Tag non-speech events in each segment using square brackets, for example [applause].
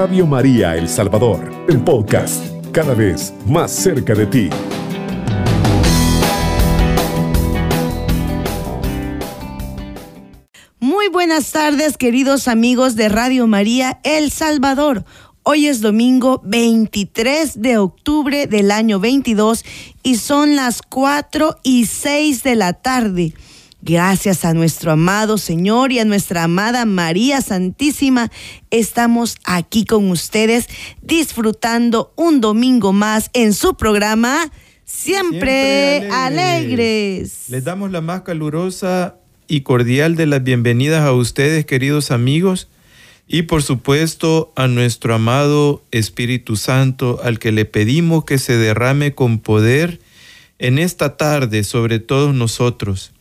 Radio María El Salvador, el podcast, cada vez más cerca de ti. Muy buenas tardes, queridos amigos de Radio María El Salvador. Hoy es domingo 23 de octubre del año 22 y son las 4 y 6 de la tarde. Gracias a nuestro amado Señor y a nuestra amada María Santísima, estamos aquí con ustedes disfrutando un domingo más en su programa Siempre, alegres. Les damos la más calurosa y cordial de las bienvenidas a ustedes, queridos amigos, y por supuesto a nuestro amado Espíritu Santo, al que le pedimos que se derrame con poder en esta tarde sobre todos nosotros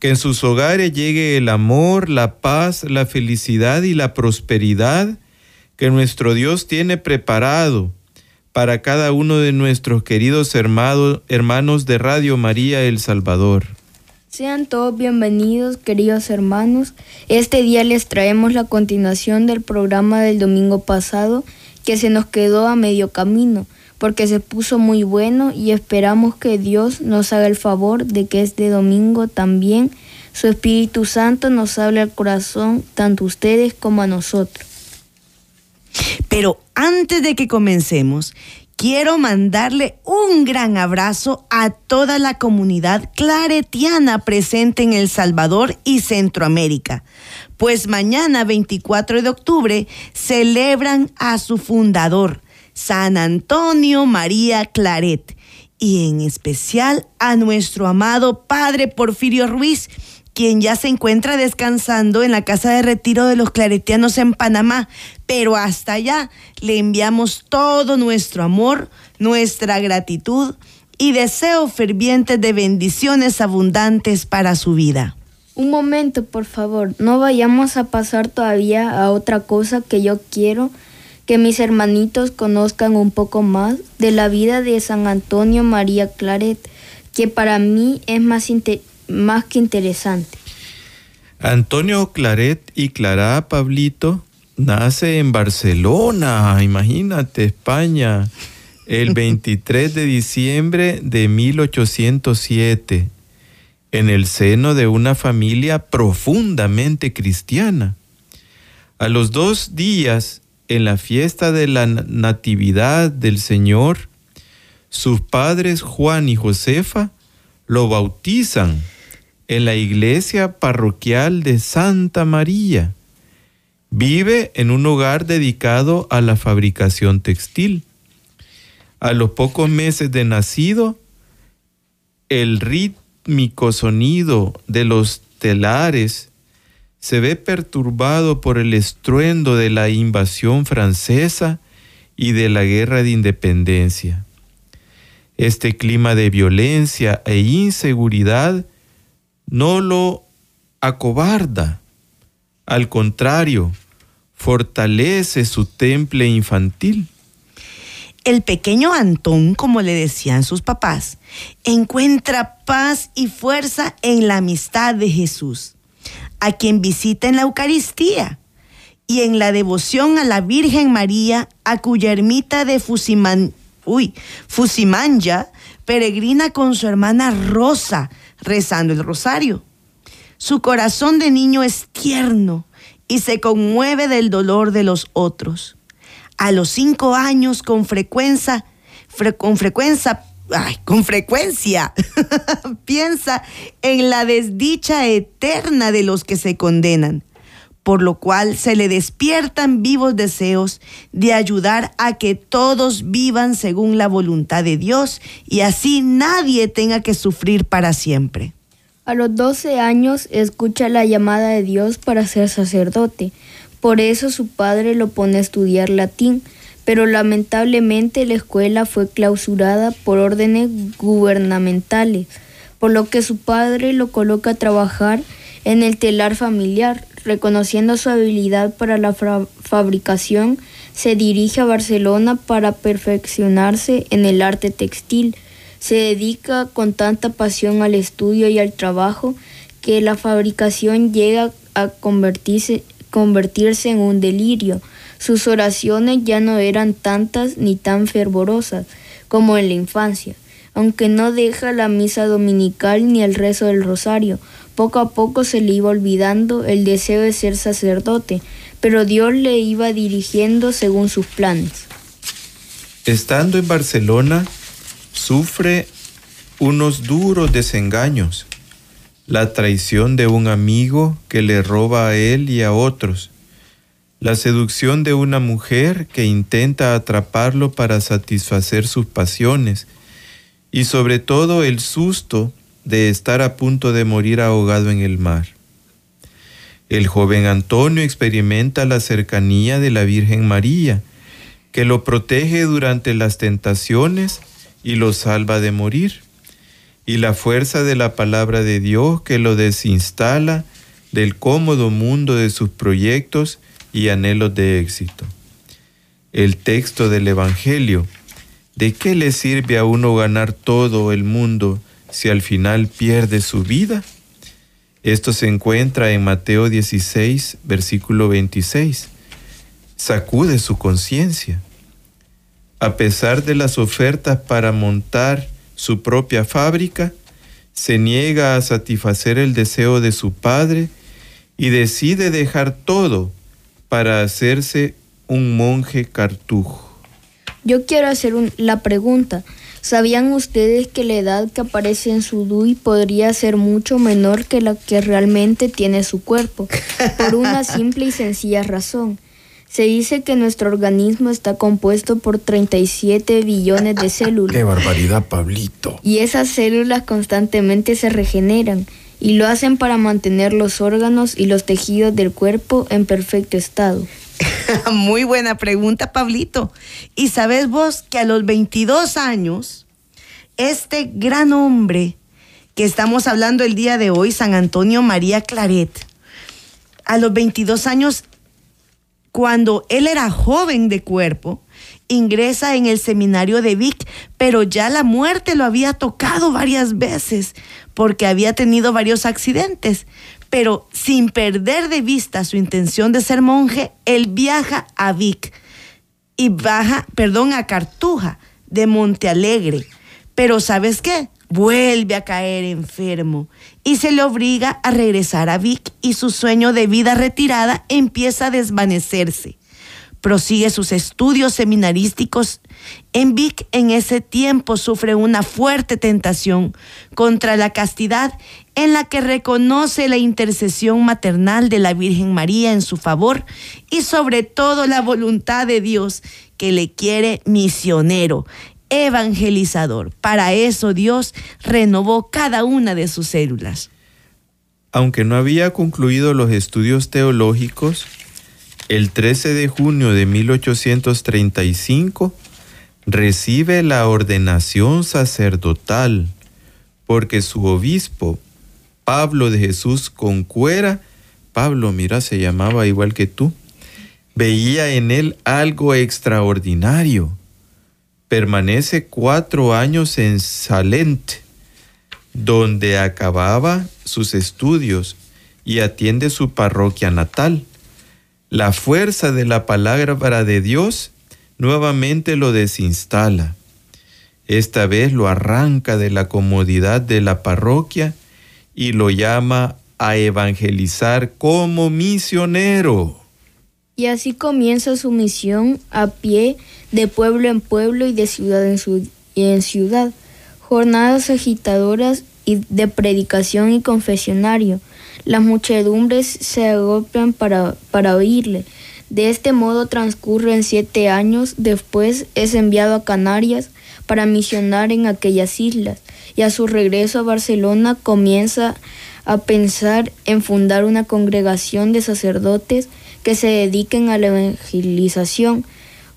que en sus hogares llegue el amor, la paz, la felicidad y la prosperidad que nuestro Dios tiene preparado para cada uno de nuestros queridos hermanos, de Radio María El Salvador. Sean todos bienvenidos, queridos hermanos. Este día les traemos la continuación del programa del domingo pasado que se nos quedó a medio camino porque se puso muy bueno y esperamos que Dios nos haga el favor de que este domingo también su Espíritu Santo nos hable al corazón, tanto a ustedes como a nosotros. Pero antes de que comencemos, quiero mandarle un gran abrazo a toda la comunidad claretiana presente en El Salvador y Centroamérica, pues mañana 24 de octubre celebran a su fundador, San Antonio María Claret y en especial a nuestro amado Padre Porfirio Ruiz, quien ya se encuentra descansando en la casa de retiro de los claretianos en Panamá. Pero hasta allá le enviamos todo nuestro amor, nuestra gratitud y deseo ferviente de bendiciones abundantes para su vida. Un momento, por favor, no vayamos a pasar todavía a otra cosa que yo quiero que mis hermanitos conozcan un poco más de la vida de San Antonio María Claret, que para mí es más, más que interesante. Antonio Claret y Clara Pablito nace en Barcelona, imagínate, España, el [laughs] 23 de diciembre de 1807, en el seno de una familia profundamente cristiana. A los dos días en la fiesta de la Natividad del Señor, sus padres Juan y Josefa lo bautizan en la iglesia parroquial de Santa María. Vive en un hogar dedicado a la fabricación textil. A los pocos meses de nacido, el rítmico sonido de los telares se ve perturbado por el estruendo de la invasión francesa y de la guerra de independencia. Este clima de violencia e inseguridad no lo acobarda, al contrario, fortalece su temple infantil. El pequeño Antón, como le decían sus papás, encuentra paz y fuerza en la amistad de Jesús a quien visita en la Eucaristía y en la devoción a la Virgen María, a cuya ermita de Fusiman, uy, Fusimanya peregrina con su hermana Rosa rezando el rosario. Su corazón de niño es tierno y se conmueve del dolor de los otros. A los cinco años, con frecuencia, con frecuencia con frecuencia [laughs] piensa en la desdicha eterna de los que se condenan, por lo cual se le despiertan vivos deseos de ayudar a que todos vivan según la voluntad de Dios y así nadie tenga que sufrir para siempre. A los 12 años escucha la llamada de Dios para ser sacerdote, por eso su padre lo pone a estudiar latín pero lamentablemente la escuela fue clausurada por órdenes gubernamentales, por lo que su padre lo coloca a trabajar en el telar familiar. Reconociendo su habilidad para la fabricación, se dirige a Barcelona para perfeccionarse en el arte textil. Se dedica con tanta pasión al estudio y al trabajo que la fabricación llega a convertirse, en un delirio Sus oraciones ya no eran tantas ni tan fervorosas como en la infancia. Aunque no deja la misa dominical ni el rezo del rosario, poco a poco se le iba olvidando el deseo de ser sacerdote, pero Dios le iba dirigiendo según sus planes. Estando en Barcelona, sufre unos duros desengaños, la traición de un amigo que le roba a él y a otros, la seducción de una mujer que intenta atraparlo para satisfacer sus pasiones y sobre todo el susto de estar a punto de morir ahogado en el mar. El joven Antonio experimenta la cercanía de la Virgen María, que lo protege durante las tentaciones y lo salva de morir, y la fuerza de la palabra de Dios que lo desinstala del cómodo mundo de sus proyectos y anhelos de éxito. El texto del Evangelio, ¿de qué le sirve a uno ganar todo el mundo si al final pierde su vida? Esto se encuentra en Mateo 16, versículo 26. Sacude su conciencia. A pesar de las ofertas para montar su propia fábrica, se niega a satisfacer el deseo de su padre y decide dejar todo para hacerse un monje cartujo. Yo quiero hacer la pregunta. ¿Sabían ustedes que la edad que aparece en su DUI podría ser mucho menor que la que realmente tiene su cuerpo? Por una [laughs] simple y sencilla razón. Se dice que nuestro organismo está compuesto por 37 billones de [laughs] células. ¡Qué barbaridad, Pablito! Y esas células constantemente se regeneran y lo hacen para mantener los órganos y los tejidos del cuerpo en perfecto estado. [laughs] Muy buena pregunta, Pablito. Y sabes vos que a los 22 años, este gran hombre que estamos hablando el día de hoy, San Antonio María Claret, a los 22 años, cuando él era joven de cuerpo, ingresa en el seminario de Vic, pero ya la muerte lo había tocado varias veces porque había tenido varios accidentes pero sin perder de vista su intención de ser monje, él viaja a Vic y baja, perdón, a Cartuja de Monte Alegre. Pero ¿sabes qué? Vuelve a caer enfermo y se le obliga a regresar a Vic y su sueño de vida retirada empieza a desvanecerse. Prosigue sus estudios seminarísticos en Vic en ese tiempo sufre una fuerte tentación contra la castidad en la que reconoce la intercesión maternal de la Virgen María en su favor y sobre todo la voluntad de Dios que le quiere misionero, evangelizador. Para eso Dios renovó cada una de sus células. Aunque no había concluido los estudios teológicos, el 13 de junio de 1835 recibe la ordenación sacerdotal porque su obispo, Pablo de Jesús Concuera, Pablo, mira, se llamaba igual que tú, veía en él algo extraordinario. Permanece cuatro años en Salente, donde acababa sus estudios y atiende su parroquia natal. La fuerza de la palabra de Dios nuevamente lo desinstala. Esta vez lo arranca de la comodidad de la parroquia y lo llama a evangelizar como misionero. Y así comienza su misión a pie, de pueblo en pueblo y de ciudad en, en ciudad. Jornadas agitadoras y de predicación y confesionario. Las muchedumbres se agolpan para, para oírle de este modo transcurren siete años, después es enviado a Canarias para misionar en aquellas islas y a su regreso a Barcelona comienza a pensar en fundar una congregación de sacerdotes que se dediquen a la evangelización,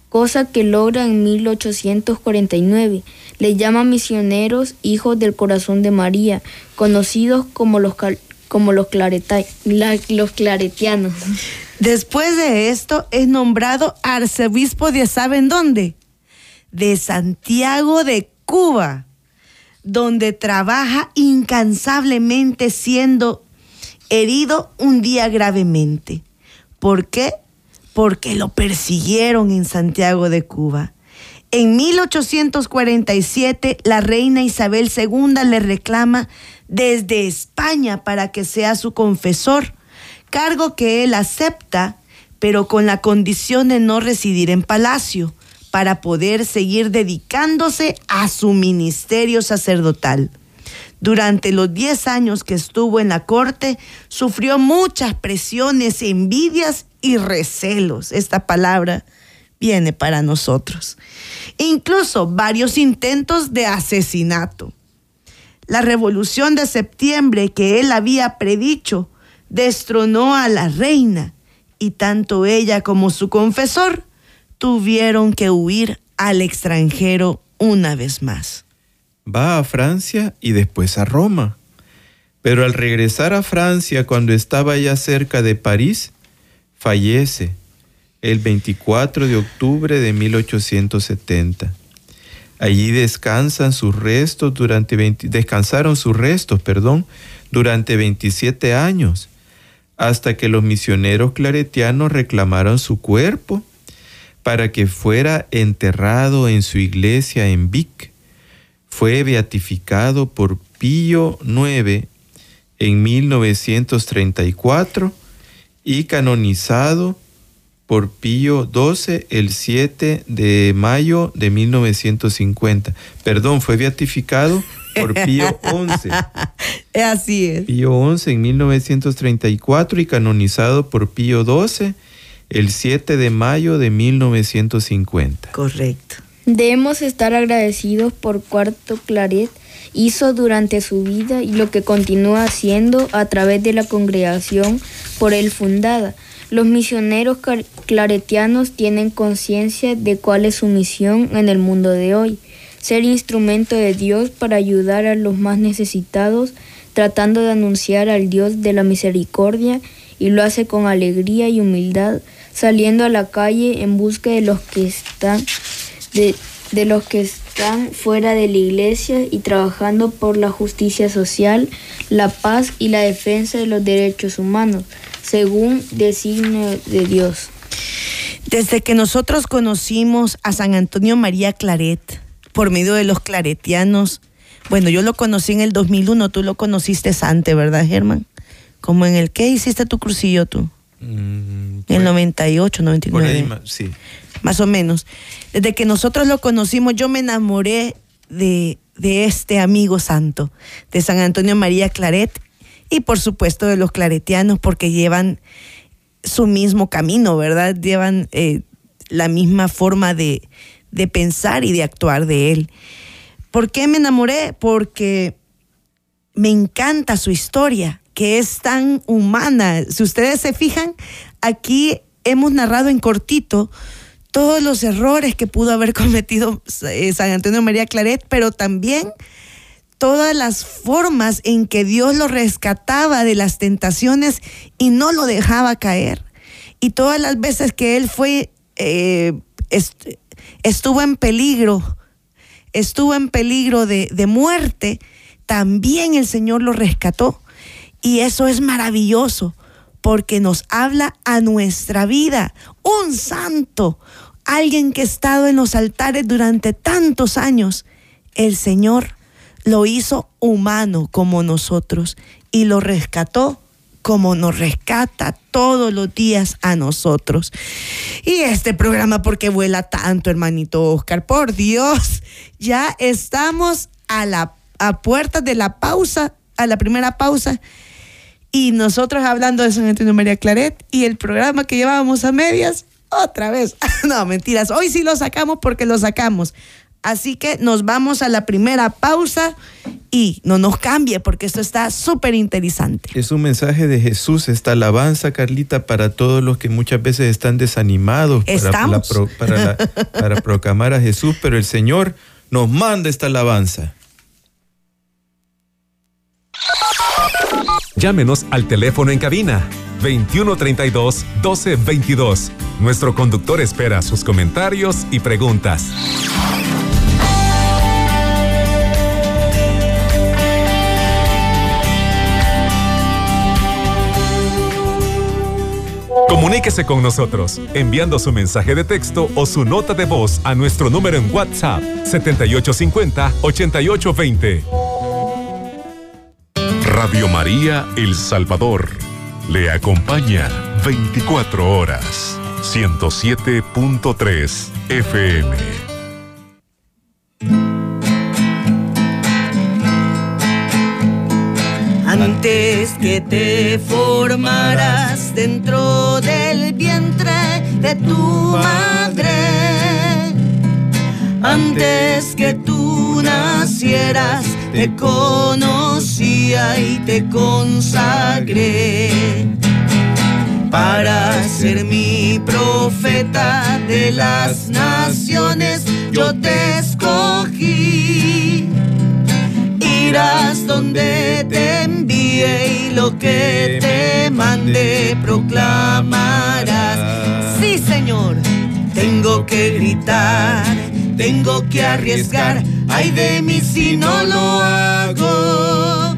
cosa que logra en 1849. Le llama misioneros hijos del corazón de María, conocidos como los, como los, los claretianos. Después de esto es nombrado arzobispo de ¿saben dónde? De Santiago de Cuba, donde trabaja incansablemente siendo herido un día gravemente. ¿Por qué? porque lo persiguieron en Santiago de Cuba. En 1847, la reina Isabel II le reclama desde España para que sea su confesor, cargo que él acepta, pero con la condición de no residir en palacio, para poder seguir dedicándose a su ministerio sacerdotal. Durante los 10 años que estuvo en la corte, sufrió muchas presiones, envidias y recelos. Esta palabra viene para nosotros. Incluso varios intentos de asesinato. La revolución de septiembre que él había predicho destronó a la reina y tanto ella como su confesor tuvieron que huir al extranjero una vez más va a Francia y después a Roma. Pero al regresar a Francia, cuando estaba ya cerca de París, fallece el 24 de octubre de 1870. Allí descansan sus restos durante descansaron sus restos, perdón, durante 27 años, hasta que los misioneros claretianos reclamaron su cuerpo para que fuera enterrado en su iglesia en Vic fue beatificado por Pío IX en 1934 y canonizado por Pío XII el 7 de mayo de 1950. Perdón, fue beatificado por Pío XI. [laughs] Así es. Pío XI en 1934 y canonizado por Pío XII el 7 de mayo de 1950. Correcto. Debemos estar agradecidos por cuarto Claret hizo durante su vida y lo que continúa haciendo a través de la congregación por él fundada. Los misioneros claretianos tienen conciencia de cuál es su misión en el mundo de hoy, ser instrumento de Dios para ayudar a los más necesitados, tratando de anunciar al Dios de la misericordia y lo hace con alegría y humildad, saliendo a la calle en busca de los que están de, los que están fuera de la iglesia y trabajando por la justicia social, la paz y la defensa de los derechos humanos, según designio de Dios. Desde que nosotros conocimos a San Antonio María Claret, por medio de los claretianos, bueno, yo lo conocí en el 2001, tú lo conociste antes, ¿verdad, Germán? Como en el que hiciste tu crucillo tú? Mm, en el 98, 99. sí más o menos. Desde que nosotros lo conocimos, yo me enamoré de, de este amigo santo, de San Antonio María Claret, y por supuesto de los claretianos, porque llevan su mismo camino, ¿verdad? Llevan eh, la misma forma de, de pensar y de actuar de él. ¿Por qué me enamoré? Porque me encanta su historia, que es tan humana. Si ustedes se fijan, aquí hemos narrado en cortito todos los errores que pudo haber [laughs] cometido eh, San Antonio María Claret, pero también todas las formas en que Dios lo rescataba de las tentaciones y no lo dejaba caer. Y todas las veces que él fue, eh, estuvo en peligro, estuvo en peligro de, de muerte, también el Señor lo rescató. Y eso es maravilloso porque nos habla a nuestra vida. Un santo, alguien que ha estado en los altares durante tantos años. El Señor lo hizo humano como nosotros y lo rescató como nos rescata todos los días a nosotros. Y este programa, porque vuela tanto, hermanito Oscar? Por Dios, ya estamos a la a puertas de la pausa, a la primera pausa y nosotros hablando de San Antonio María Claret y el programa que llevábamos a medias, otra vez. [laughs] no, mentiras. Hoy sí lo sacamos porque lo sacamos. Así que nos vamos a la primera pausa y no nos cambie porque esto está súper interesante. Es un mensaje de Jesús, esta alabanza, Carlita, para todos los que muchas veces están desanimados para, para proclamar a Jesús, pero el Señor nos manda esta alabanza. Llámenos al teléfono en cabina 2132 1222. Nuestro conductor espera sus comentarios y preguntas. Comuníquese con nosotros enviando su mensaje de texto o su nota de voz a nuestro número en WhatsApp 7850-8820. Radio María El Salvador le acompaña 24 horas 107.3 FM. Antes que te formaras dentro del vientre de tu madre, antes que tú nacieras, te conocía y te consagré para ser mi profeta de las naciones. Yo te escogí irás donde te envíe y lo que te mande proclamarás. Sí, Señor, tengo que gritar, tengo que arriesgar, ay de mí si no lo hago.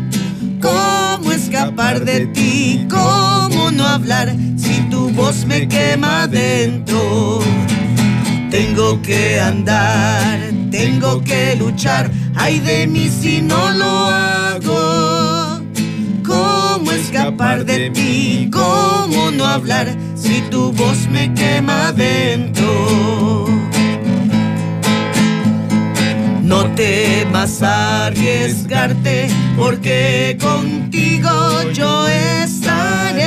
¿Cómo escapar de ti? ¿Cómo no hablar si tu voz me quema dentro? Tengo que andar, tengo que luchar, ay de mí si no lo hago. ¿Cómo escapar de ti? ¿Cómo no hablar si tu voz me quema dentro? No temas arriesgarte, porque contigo yo estaré.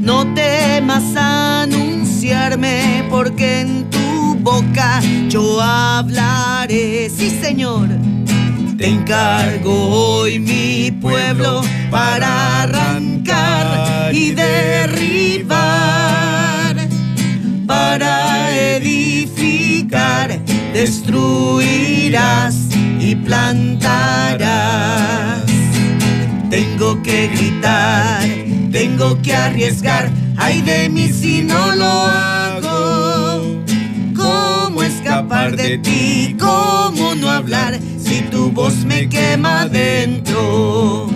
No temas anunciarme, porque en tu boca yo hablaré. Sí, Señor. Te encargo hoy mi pueblo para arrancar y derribar, para edificar, destruirás y plantarás. Tengo que gritar, tengo que arriesgar, ay de mí si no lo hago. Escapar de ti? ¿Cómo no hablar si tu voz me quema dentro?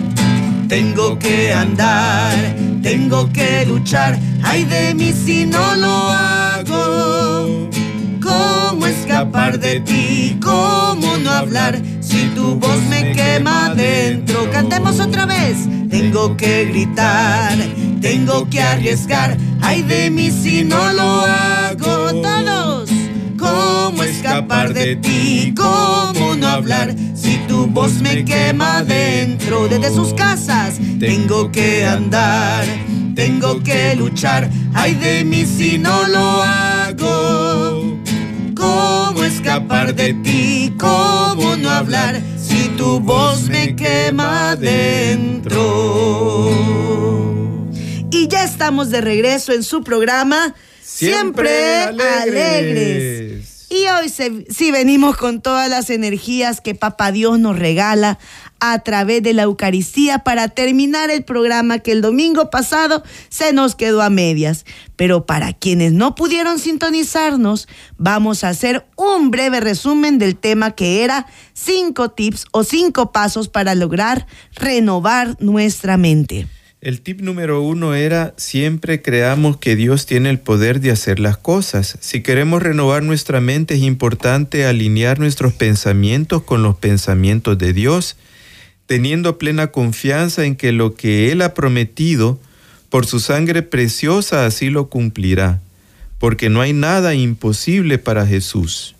Tengo que andar, tengo que luchar, ay de mí si no lo hago. ¿Cómo escapar de ti? ¿Cómo no hablar si tu voz me quema dentro? Cantemos otra vez. Tengo que gritar, tengo que arriesgar, ay de mí si no lo hago. Todos. ¿Cómo escapar de ti? ¿Cómo no hablar si tu voz me quema dentro? Desde sus casas tengo que andar, tengo que luchar, ay de mí si no lo hago. ¿Cómo escapar de ti? ¿Cómo no hablar si tu voz me quema dentro? Y ya estamos de regreso en su programa Siempre, alegres. Hoy sí venimos con todas las energías que Papá Dios nos regala a través de la Eucaristía para terminar el programa que el domingo pasado se nos quedó a medias. Pero para quienes no pudieron sintonizarnos, vamos a hacer un breve resumen del tema que era cinco tips o cinco pasos para lograr renovar nuestra mente. El tip número uno era siempre creamos que Dios tiene el poder de hacer las cosas. Si queremos renovar nuestra mente es importante alinear nuestros pensamientos con los pensamientos de Dios, teniendo plena confianza en que lo que Él ha prometido, por su sangre preciosa así lo cumplirá, porque no hay nada imposible para Jesús.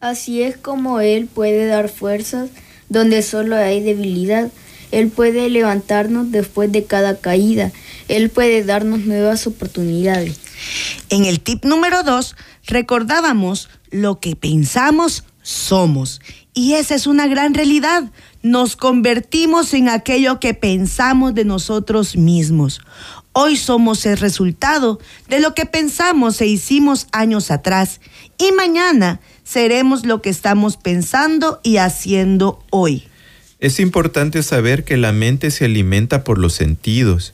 Así es como Él puede dar fuerzas donde solo hay debilidad. Él puede levantarnos después de cada caída. Él puede darnos nuevas oportunidades. En el tip número dos, recordábamos lo que pensamos somos. Y esa es una gran realidad. Nos convertimos en aquello que pensamos de nosotros mismos. Hoy somos el resultado de lo que pensamos e hicimos años atrás. Y mañana seremos lo que estamos pensando y haciendo hoy. Es importante saber que la mente se alimenta por los sentidos,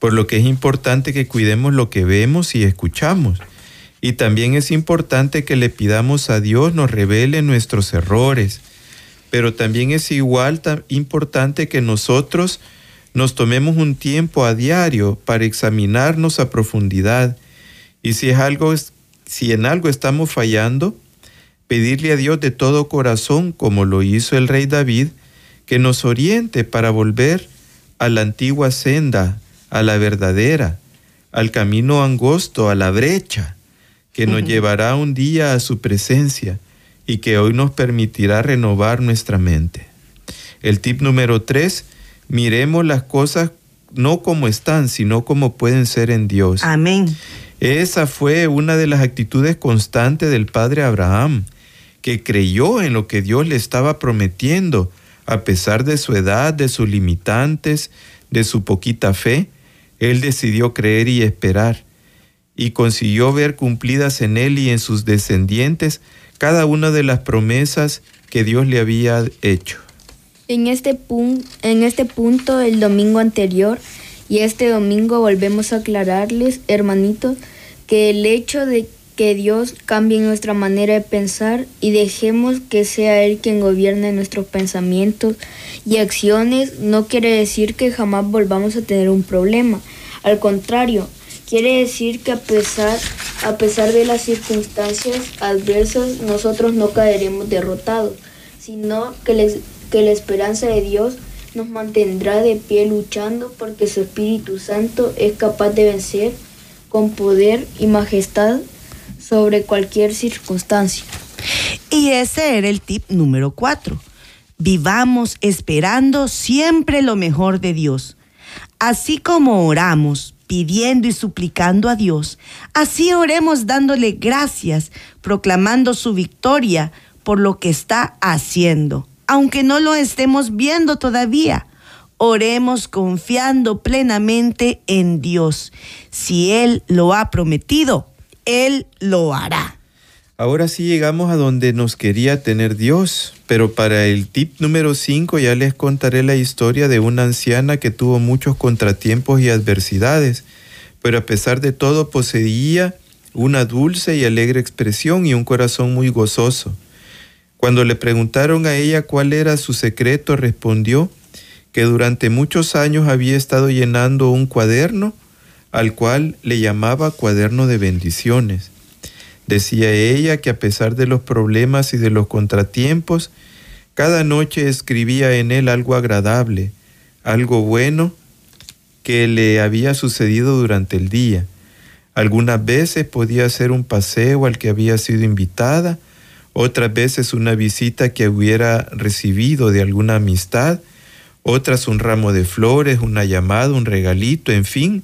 por lo que es importante que cuidemos lo que vemos y escuchamos. Y también es importante que le pidamos a Dios nos revele nuestros errores. Pero también es igual tan importante que nosotros nos tomemos un tiempo a diario para examinarnos a profundidad y si es algo si en algo estamos fallando, pedirle a Dios de todo corazón, como lo hizo el rey David, que nos oriente para volver a la antigua senda, a la verdadera, al camino angosto, a la brecha, que nos llevará un día a su presencia y que hoy nos permitirá renovar nuestra mente. El tip número tres, miremos las cosas no como están, sino como pueden ser en Dios. Amén. Esa fue una de las actitudes constantes del padre Abraham, que creyó en lo que Dios le estaba prometiendo, a pesar de su edad, de sus limitantes, de su poquita fe, él decidió creer y esperar, y consiguió ver cumplidas en él y en sus descendientes cada una de las promesas que Dios le había hecho. En este, en este punto, el domingo anterior y este domingo volvemos a aclararles, hermanitos, que el hecho de que Dios cambie nuestra manera de pensar y dejemos que sea Él quien gobierne nuestros pensamientos y acciones no quiere decir que jamás volvamos a tener un problema. Al contrario, quiere decir que a pesar, a pesar de las circunstancias adversas, nosotros no caeremos derrotados, sino que, que la esperanza de Dios nos mantendrá de pie luchando porque su Espíritu Santo es capaz de vencer con poder y majestad sobre cualquier circunstancia. Y ese era el tip número cuatro. Vivamos esperando siempre lo mejor de Dios. Así como oramos, pidiendo y suplicando a Dios, así oremos dándole gracias, proclamando su victoria por lo que está haciendo, aunque no lo estemos viendo todavía. Oremos confiando plenamente en Dios. Si Él lo ha prometido, él lo hará. Ahora sí llegamos a donde nos quería tener Dios, pero para el tip número 5 ya les contaré la historia de una anciana que tuvo muchos contratiempos y adversidades, pero a pesar de todo poseía una dulce y alegre expresión y un corazón muy gozoso. Cuando le preguntaron a ella cuál era su secreto, respondió que durante muchos años había estado llenando un cuaderno al cual le llamaba cuaderno de bendiciones. Decía ella que a pesar de los problemas y de los contratiempos, cada noche escribía en él algo agradable, algo bueno que le había sucedido durante el día. Algunas veces podía ser un paseo al que había sido invitada, otras veces una visita que hubiera recibido de alguna amistad, otras un ramo de flores, una llamada, un regalito, en fin,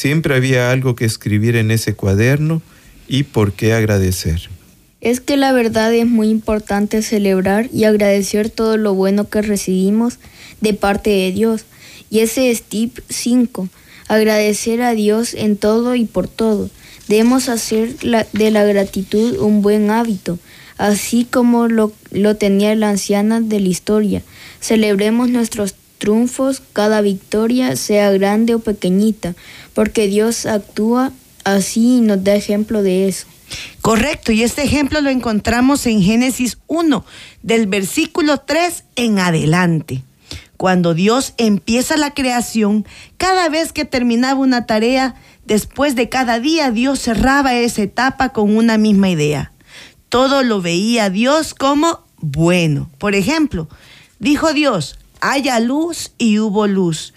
Siempre había algo que escribir en ese cuaderno y por qué agradecer. Es que la verdad es muy importante celebrar y agradecer todo lo bueno que recibimos de parte de Dios. Y ese es tip 5. Agradecer a Dios en todo y por todo. Debemos hacer de la gratitud un buen hábito, así como lo, lo tenía la anciana de la historia. Celebremos nuestros triunfos, cada victoria, sea grande o pequeñita, porque Dios actúa así y nos da ejemplo de eso. Correcto, y este ejemplo lo encontramos en Génesis 1, del versículo 3 en adelante. Cuando Dios empieza la creación, cada vez que terminaba una tarea, después de cada día, Dios cerraba esa etapa con una misma idea. Todo lo veía Dios como bueno. Por ejemplo, dijo Dios, haya luz y hubo luz.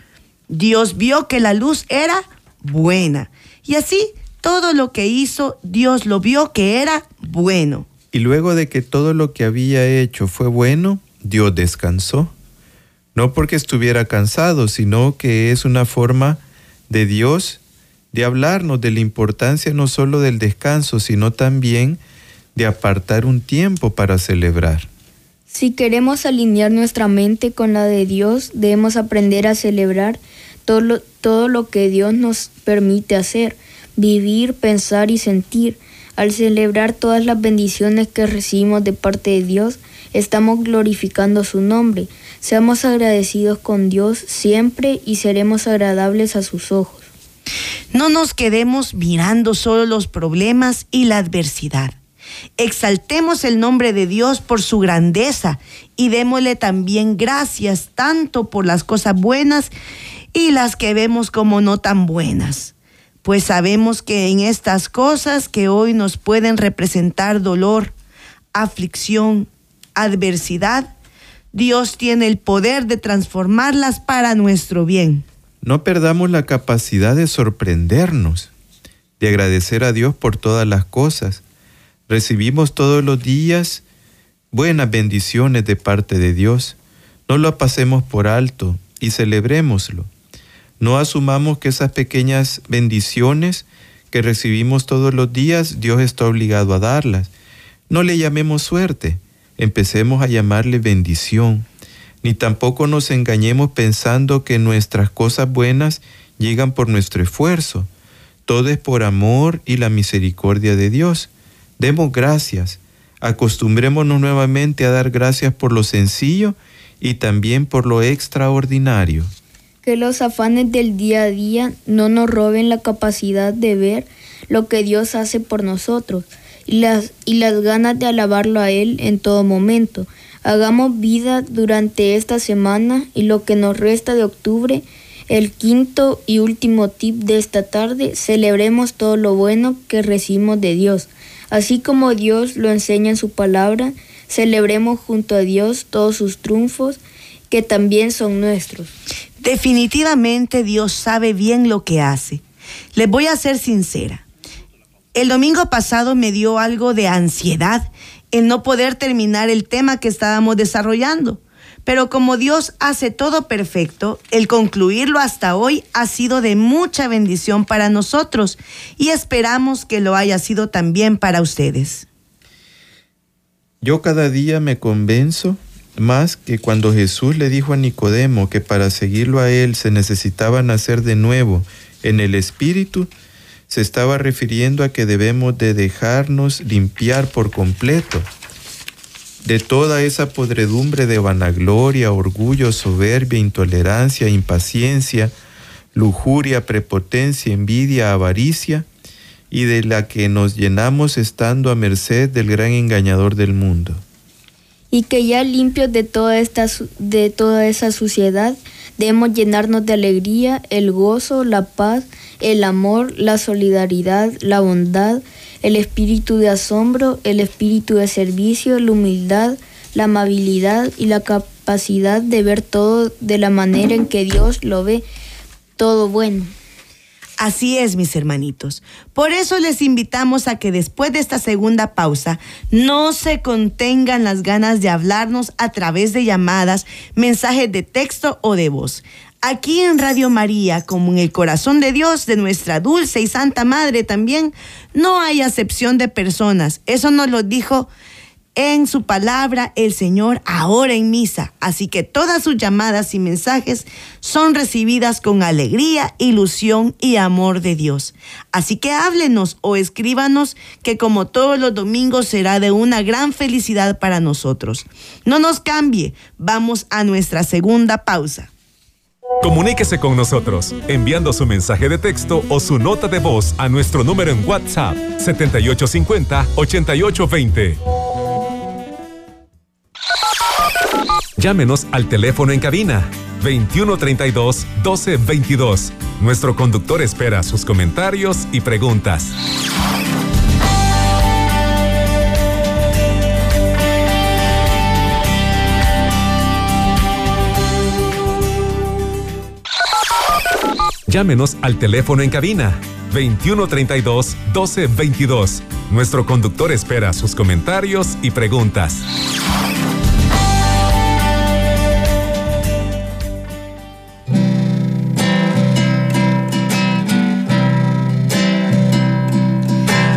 Dios vio que la luz era buena. Y así todo lo que hizo, Dios lo vio que era bueno. Y luego de que todo lo que había hecho fue bueno, Dios descansó. No porque estuviera cansado, sino que es una forma de Dios de hablarnos de la importancia no solo del descanso, sino también de apartar un tiempo para celebrar. Si queremos alinear nuestra mente con la de Dios, debemos aprender a celebrar todo lo, todo lo que Dios nos permite hacer, vivir, pensar y sentir. Al celebrar todas las bendiciones que recibimos de parte de Dios, estamos glorificando su nombre. Seamos agradecidos con Dios siempre y seremos agradables a sus ojos. No nos quedemos mirando solo los problemas y la adversidad. Exaltemos el nombre de Dios por su grandeza y démosle también gracias tanto por las cosas buenas y las que vemos como no tan buenas, pues sabemos que en estas cosas que hoy nos pueden representar dolor, aflicción, adversidad, Dios tiene el poder de transformarlas para nuestro bien. No perdamos la capacidad de sorprendernos, de agradecer a Dios por todas las cosas. Recibimos todos los días buenas bendiciones de parte de Dios. No lo pasemos por alto y celebrémoslo. No asumamos que esas pequeñas bendiciones que recibimos todos los días, Dios está obligado a darlas. No le llamemos suerte, empecemos a llamarle bendición. Ni tampoco nos engañemos pensando que nuestras cosas buenas llegan por nuestro esfuerzo. Todo es por amor y la misericordia de Dios. Demos gracias. Acostumbrémonos nuevamente a dar gracias por lo sencillo y también por lo extraordinario que los afanes del día a día no nos roben la capacidad de ver lo que Dios hace por nosotros y las, y las ganas de alabarlo a Él en todo momento. Hagamos vida durante esta semana y lo que nos resta de octubre, el quinto y último tip de esta tarde, celebremos todo lo bueno que recibimos de Dios. Así como Dios lo enseña en su palabra, celebremos junto a Dios todos sus triunfos que también son nuestros. Definitivamente Dios sabe bien lo que hace. Les voy a ser sincera. El domingo pasado me dio algo de ansiedad en no poder terminar el tema que estábamos desarrollando. Pero como Dios hace todo perfecto, el concluirlo hasta hoy ha sido de mucha bendición para nosotros y esperamos que lo haya sido también para ustedes. Yo cada día me convenzo más que cuando Jesús le dijo a Nicodemo que para seguirlo a él se necesitaba nacer de nuevo en el Espíritu, se estaba refiriendo a que debemos de dejarnos limpiar por completo de toda esa podredumbre de vanagloria, orgullo, soberbia, intolerancia, impaciencia, lujuria, prepotencia, envidia, avaricia, y de la que nos llenamos estando a merced del gran engañador del mundo. Y que ya limpios de toda, esta, de toda esa suciedad, debemos llenarnos de alegría, el gozo, la paz, el amor, la solidaridad, la bondad, el espíritu de asombro, el espíritu de servicio, la humildad, la amabilidad y la capacidad de ver todo de la manera en que Dios lo ve, todo bueno. Así es, mis hermanitos. Por eso les invitamos a que después de esta segunda pausa no se contengan las ganas de hablarnos a través de llamadas, mensajes de texto o de voz. Aquí en Radio María, como en el corazón de Dios, de nuestra dulce y santa Madre también, no hay acepción de personas. Eso nos lo dijo en su palabra el Señor ahora en misa. Así que todas sus llamadas y mensajes son recibidas con alegría, ilusión y amor de Dios. Así que háblenos o escríbanos que como todos los domingos será de una gran felicidad para nosotros. No nos cambie, vamos a nuestra segunda pausa. Comuníquese con nosotros enviando su mensaje de texto o su nota de voz a nuestro número en WhatsApp 7850 8820. Llámenos al teléfono en cabina 2132 1222. Nuestro conductor espera sus comentarios y preguntas. Llámenos al teléfono en cabina 2132 1222. Nuestro conductor espera sus comentarios y preguntas.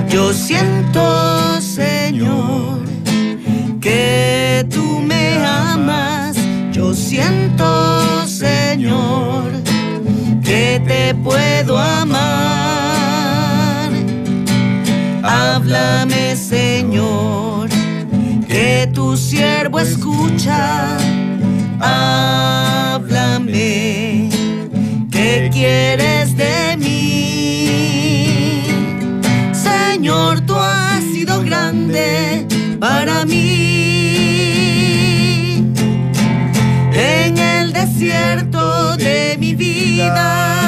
Yo siento, Señor, que tú me amas. Yo siento, Señor, que te puedo amar. Háblame, Señor, que tu siervo escucha. Háblame, ¿qué quieres de Señor, tú has sido grande para mí. En el desierto de mi vida.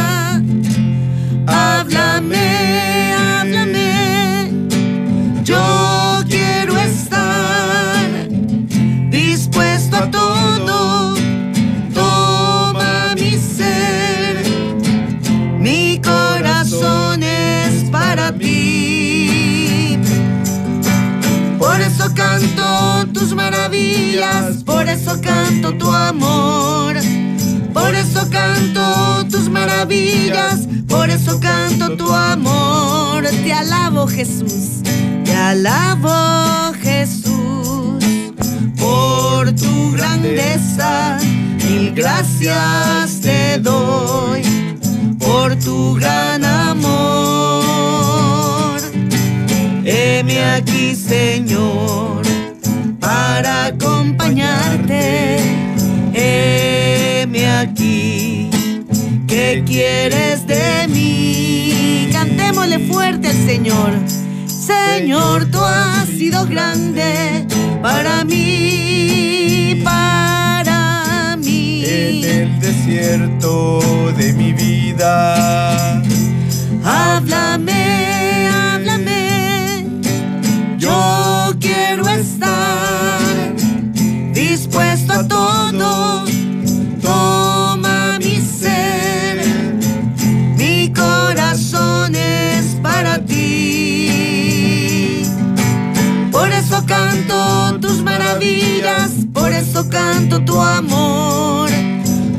Háblame, háblame. Yo quiero estar dispuesto a todo. Toma mi ser. Mi corazón es para ti. Por eso canto tus maravillas, por eso canto tu amor. Por eso canto tus maravillas, por eso canto tu amor. Te alabo Jesús, te alabo Jesús, por tu grandeza. Mil gracias te doy por tu gran amor. Heme aquí, Señor, para acompañarte. Heme aquí, ¿qué quieres de mí? Cantémosle fuerte al Señor. Señor, tú has sido grande para mí, para mí. En el desierto de mi vida. Háblame, háblame. Yo quiero estar dispuesto a todo. Por eso canto tu amor.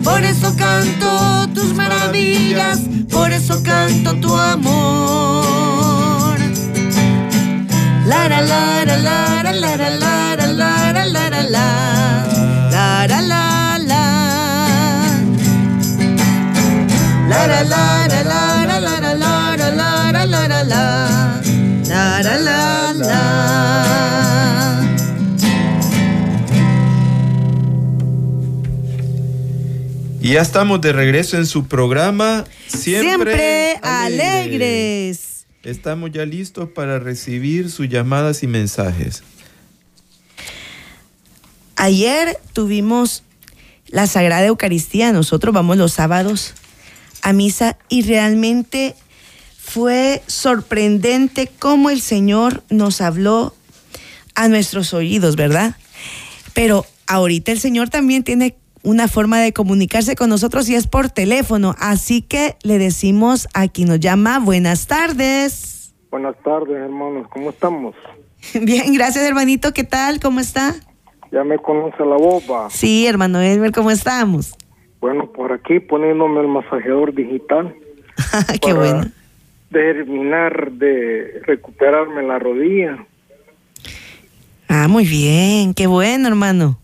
Por eso canto tus maravillas, por eso canto tu amor. La la la la la la la la la la la la la la la la la la Y ya estamos de regreso en su programa Siempre, Siempre alegres. Estamos ya listos para recibir sus llamadas y mensajes. Ayer tuvimos la Sagrada Eucaristía, nosotros vamos los sábados a misa y realmente fue sorprendente cómo el Señor nos habló a nuestros oídos, ¿verdad? Pero ahorita el Señor también tiene una forma de comunicarse con nosotros y es por teléfono, así que le decimos a quien nos llama buenas tardes. Buenas tardes, hermanos. ¿Cómo estamos? [laughs] Bien, gracias hermanito, ¿qué tal? ¿Cómo está? Ya me conoce la boba. Sí, hermano Elmer, ¿cómo estamos? Bueno, por aquí poniéndome el masajeador digital. [laughs] Qué para bueno. Terminar de recuperarme la rodilla. Ah, muy bien, qué bueno, hermano.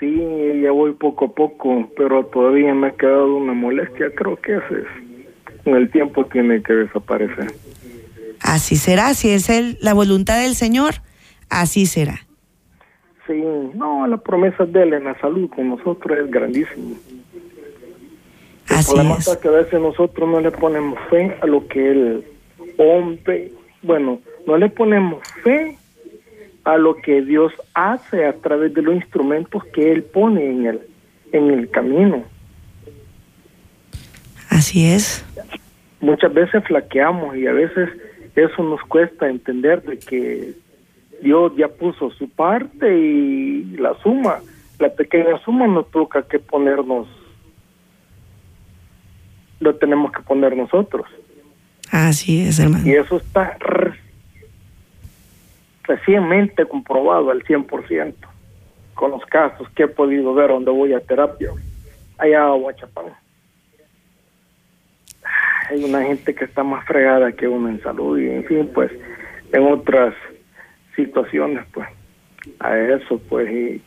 Sí, ya voy poco a poco, pero todavía me ha quedado una molestia. Creo que ese es. Con el tiempo tiene que desaparecer. Así será, si es el, la voluntad del Señor, así será. Sí, no, la promesa de él en la salud con nosotros es grandísima. El Así problema es. que a veces nosotros no le ponemos fe a lo que el hombre, bueno, no le ponemos fe a lo que Dios hace a través de los instrumentos que Él pone en el, en el camino. Así es. Muchas veces flaqueamos y a veces eso nos cuesta entender de que Dios ya puso su parte y la suma, la pequeña suma nos toca que ponernos, lo tenemos que poner nosotros. Así es, hermano. Y eso está recientemente comprobado al 100% con los casos que he podido ver donde voy a terapia, allá a Huachapán. Hay una gente que está más fregada que uno en salud y en fin, pues en otras situaciones, pues a eso, pues y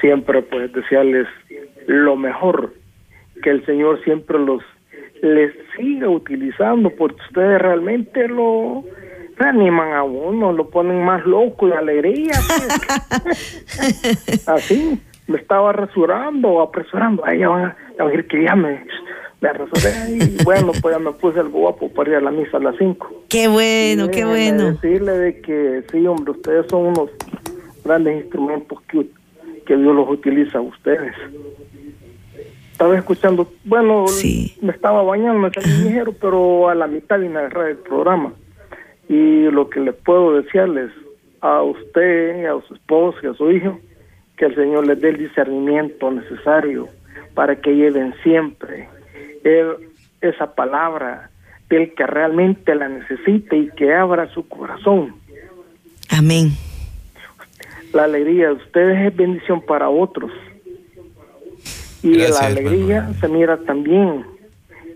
siempre pues desearles lo mejor, que el Señor siempre los les siga utilizando porque ustedes realmente lo reaniman a uno, lo ponen más loco y alegría. pues. [laughs] Así, me estaba rasurando, apresurando. Ahí ya van, a- ya van a decir que ya me, me rasuré y bueno, pues ya me puse el guapo para ir a la misa a las 5. Qué bueno, qué bueno. Decirle de que sí, hombre, ustedes son unos grandes instrumentos que, que Dios los utiliza a ustedes. estaba escuchando, bueno, Sí. me estaba bañando, me salí ligero, pero a la mitad vine a agarrar el programa. Y lo que le puedo decirles a usted, a su esposo y a su hijo, que el Señor les dé el discernimiento necesario para que lleven siempre el- esa palabra del que realmente la necesite y que abra su corazón. Amén. La alegría de ustedes es bendición para otros. Y Gracias, la alegría Manuel. se mira también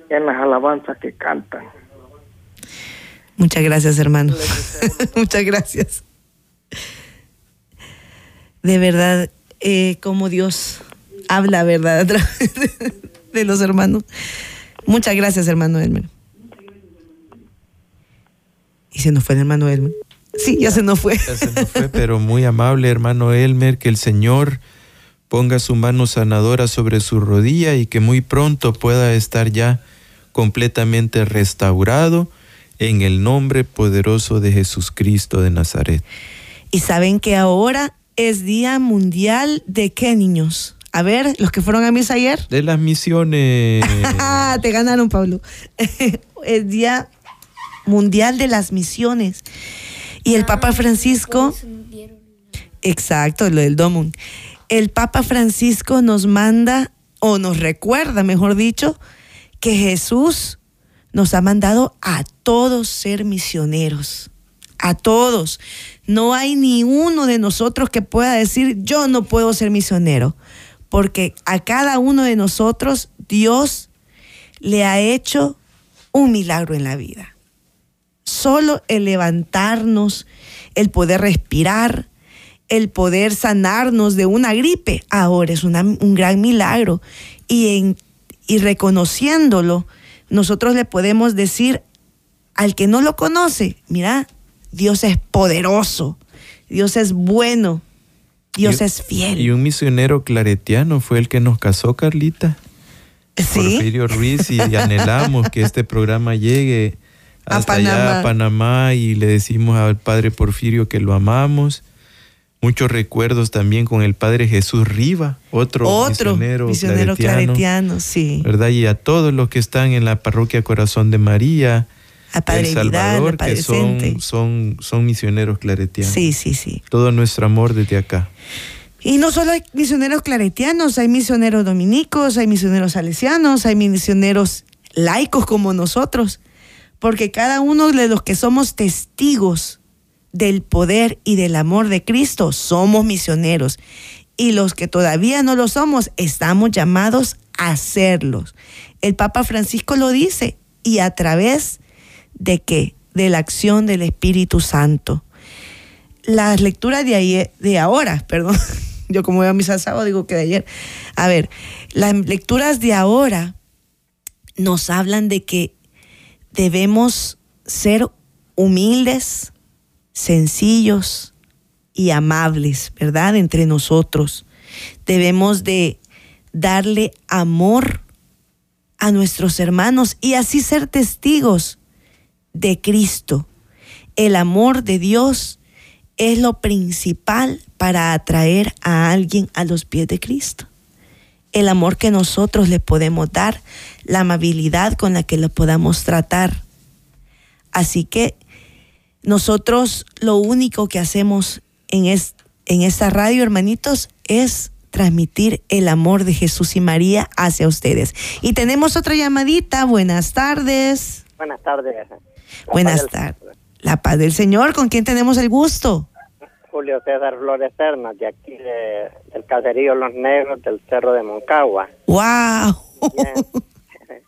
en las alabanzas que cantan. Muchas gracias, hermano. Muchas gracias. [laughs] De verdad, eh, como Dios habla, ¿verdad? A través de, de los hermanos. Muchas gracias, hermano Elmer. Y se nos fue el hermano Elmer. Sí, ya se nos fue. Ya se nos fue, pero muy amable hermano Elmer, que el Señor ponga su mano sanadora sobre su rodilla y que muy pronto pueda estar ya completamente restaurado en el nombre poderoso de Jesucristo de Nazaret. Y saben que ahora es Día Mundial de qué, niños? A ver, los que fueron a misa ayer. De las misiones. [laughs] Ah, te ganaron, Pablo. [laughs] el Día Mundial de las Misiones. Y el Papa Francisco, exacto, lo del Domum. El Papa Francisco nos manda, o nos recuerda, mejor dicho, que Jesús nos ha mandado a todos ser misioneros. A todos. No hay ni uno de nosotros que pueda decir, yo no puedo ser misionero. Porque a cada uno de nosotros Dios le ha hecho un milagro en la vida. Solo el levantarnos, el poder respirar, el poder sanarnos de una gripe, ahora es un gran milagro. Y reconociéndolo, nosotros le podemos decir al que no lo conoce, mira, Dios es poderoso, Dios es bueno, Dios Y- es fiel. Y un misionero claretiano fue el que nos casó, Carlita. ¿Sí? Porfirio Ruiz y [laughs] anhelamos que este programa llegue A hasta allá a Panamá y le decimos al padre Porfirio que lo amamos. Muchos recuerdos también con el padre Jesús Riva, otro, Otro misionero, misionero, claretiano, claretiano, sí. ¿verdad? Y a todos los que están en la parroquia Corazón de María, A Padre El Vidal, Salvador, a Padre que son, Vicente. son, son misioneros claretianos. Sí, sí, sí. Todo nuestro amor desde acá. Y no solo hay misioneros claretianos, hay misioneros dominicos, hay misioneros salesianos, hay misioneros laicos como nosotros, porque cada uno de los que somos testigos del poder y del amor de Cristo somos misioneros. Y los que todavía no lo somos, estamos llamados a serlos. El Papa Francisco lo dice, y a través de qué? De la acción del Espíritu Santo las lecturas de ayer, de ahora, [laughs] perdón. Yo como veo el sábado digo que de ayer. A ver, las lecturas de ahora nos hablan de que debemos ser humildes, sencillos y amables, ¿verdad? Entre nosotros. Debemos de darle amor a nuestros hermanos y así ser testigos de Cristo. El amor de Dios es lo principal para atraer a alguien a los pies de Cristo. El amor que nosotros le podemos dar, la amabilidad con la que lo podamos tratar. Así que nosotros lo único que hacemos en, es- en esta radio, hermanitos, es transmitir el amor de Jesús y María hacia ustedes. Y tenemos otra llamadita. Buenas tardes. Buenas tardes. La Buenas del- tardes. La paz del Señor, ¿con quién tenemos el gusto? Julio César Flores Ternas, de aquí de- del caserío Los Negros del Cerro de Moncagua. ¡Wow! Bien. [laughs]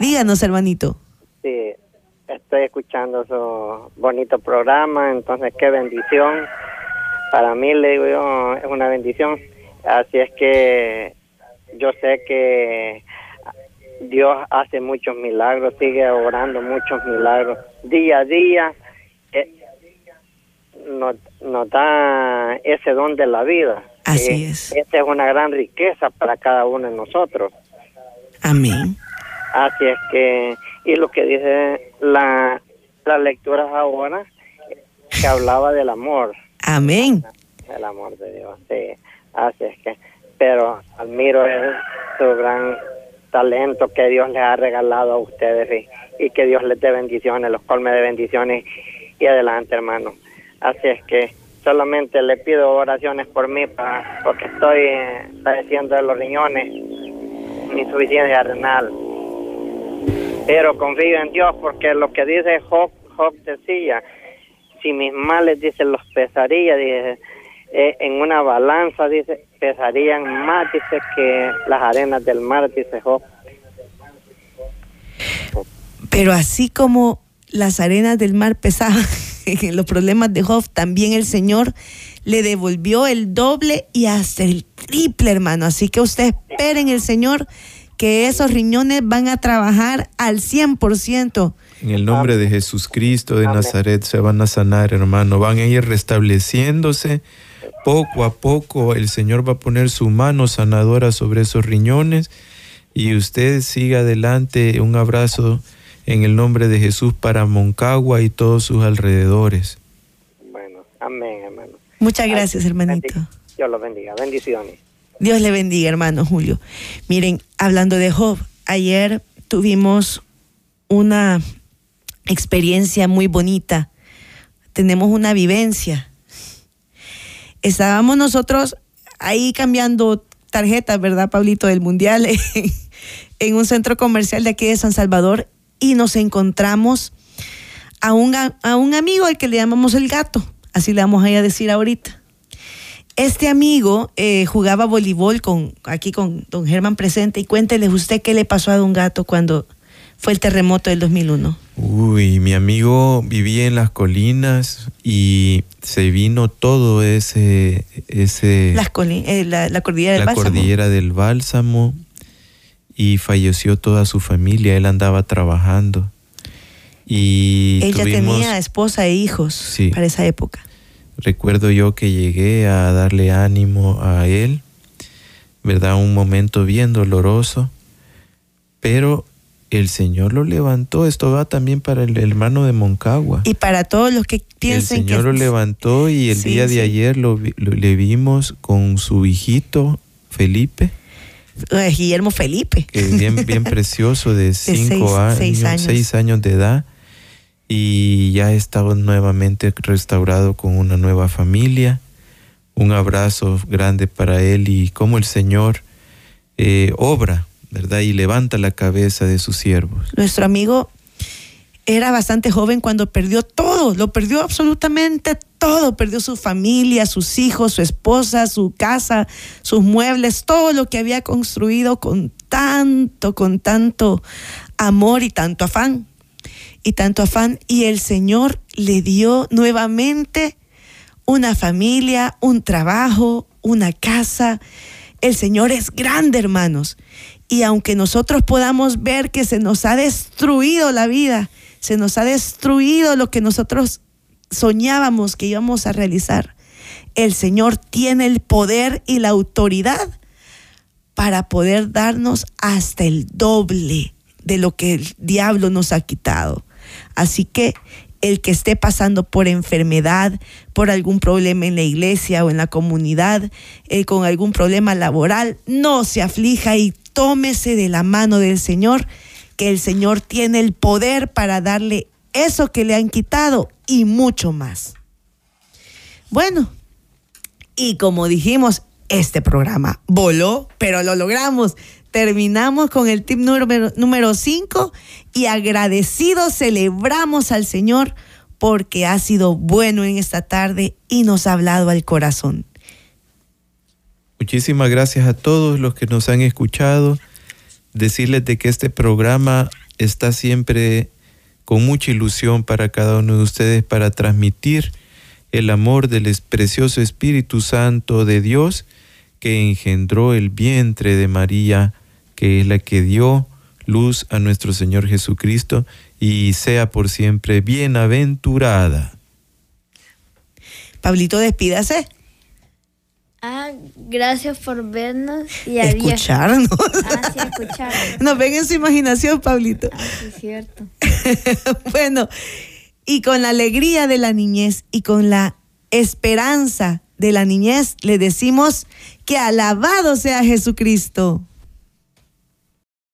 Díganos, hermanito. Sí, estoy escuchando su bonito programa, entonces qué bendición. Para mí, le digo yo, es una bendición. Así es que yo sé que Dios hace muchos milagros, sigue obrando muchos milagros. Día a día eh, nos, nos da ese don de la vida. Así Eh, es. Esta es una gran riqueza para cada uno de nosotros. Amén. Así es que, y lo que dice la, las lecturas ahora, que hablaba del amor, Amén. el amor de Dios, sí, así es que, pero admiro el, su gran talento que Dios les ha regalado a ustedes y, y que Dios les dé bendiciones, los colme de bendiciones y adelante, hermano. Así es que solamente le pido oraciones por mí para, porque estoy eh, padeciendo de los riñones, insuficiencia renal. Pero confío en Dios porque lo que dice Job, Job decía, si mis males, dice, los pesaría, dice, eh, en una balanza, dice, pesarían más, dice, que las arenas del mar, dice Job. Pero así como las arenas del mar pesaban [laughs] los problemas de Job, también el Señor le devolvió el doble y hasta el triple, hermano. Así que usted espere en el Señor que esos riñones van a trabajar al 100%. En el nombre de Jesús Cristo de Nazaret se van a sanar, hermano. Van a ir restableciéndose. Poco a poco el Señor va a poner su mano sanadora sobre esos riñones y usted siga adelante. Un abrazo en el nombre de Jesús para Moncagua y todos sus alrededores. Bueno, amén, hermano. Muchas gracias, hermanito. Dios los bendiga. Bendiciones. Dios le bendiga, hermano Julio. Miren, hablando de Job, ayer tuvimos una experiencia muy bonita. Tenemos una vivencia. Estábamos nosotros ahí cambiando tarjetas, ¿verdad, Pablito, del Mundial [laughs] en un centro comercial de aquí de San Salvador y nos encontramos a un, a un amigo al que le llamamos el gato, así le vamos a, ir a decir ahorita. Este amigo eh, jugaba voleibol con, aquí con don Germán presente y cuéntele usted qué le pasó a don Gato cuando fue el terremoto del 2001. Uy, mi amigo vivía en las colinas y se vino todo ese... ese Las coli- eh, la, la cordillera del la Bálsamo. cordillera del Bálsamo y falleció toda su familia. Él andaba trabajando. Y Ella tuvimos, tenía esposa e hijos Sí. para esa época. Recuerdo yo que llegué a darle ánimo a él, ¿verdad? Un momento bien doloroso, pero el Señor lo levantó. Esto va también para el hermano de Moncagua. Y para todos los que El piensen Señor que lo levantó y el Sí, día de sí. ayer lo, le vimos con su hijito Felipe, Eh, Guillermo Felipe. que es bien, bien [laughs] precioso de cinco seis- años, seis años. seis años de edad y ya está nuevamente restaurado con una nueva familia. Un abrazo grande para él y cómo el Señor eh, obra, ¿verdad? Y levanta la cabeza de sus siervos. Nuestro amigo era bastante joven cuando perdió todo, lo perdió absolutamente todo, perdió su familia, sus hijos, su esposa, su casa, sus muebles, todo lo que había construido con tanto, con tanto amor y tanto afán, y tanto afán, y el Señor le dio nuevamente una familia, un trabajo, una casa. El Señor es grande, hermanos. Y aunque nosotros podamos ver que se nos ha destruido la vida, se nos ha destruido lo que nosotros soñábamos que íbamos a realizar, el Señor tiene el poder y la autoridad para poder darnos hasta el doble de lo que el diablo nos ha quitado. Así que el que esté pasando por enfermedad, por algún problema en la iglesia o en la comunidad, eh, con algún problema laboral, no se aflija y tómese de la mano del Señor, que el Señor tiene el poder para darle eso que le han quitado y mucho más. Bueno, y como dijimos, este programa voló, pero lo logramos. Terminamos con el tip número 5 y agradecidos celebramos al Señor porque ha sido bueno en esta tarde y nos ha hablado al corazón. Muchísimas gracias a todos los que nos han escuchado. Decirles de que este programa está siempre con mucha ilusión para cada uno de ustedes para transmitir el amor del precioso Espíritu Santo de Dios que engendró el vientre de María, que es la que dio luz a nuestro Señor Jesucristo y sea por siempre bienaventurada. Pablito, despídase. Ah, gracias por vernos y adiós. Escucharnos. Ah, sí, escucharnos. [laughs] Nos ven en su imaginación, Pablito. Ah, sí, es cierto. [laughs] bueno, y con la alegría de la niñez y con la esperanza de la niñez, le decimos que alabado sea Jesucristo.